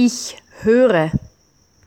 Ich höre.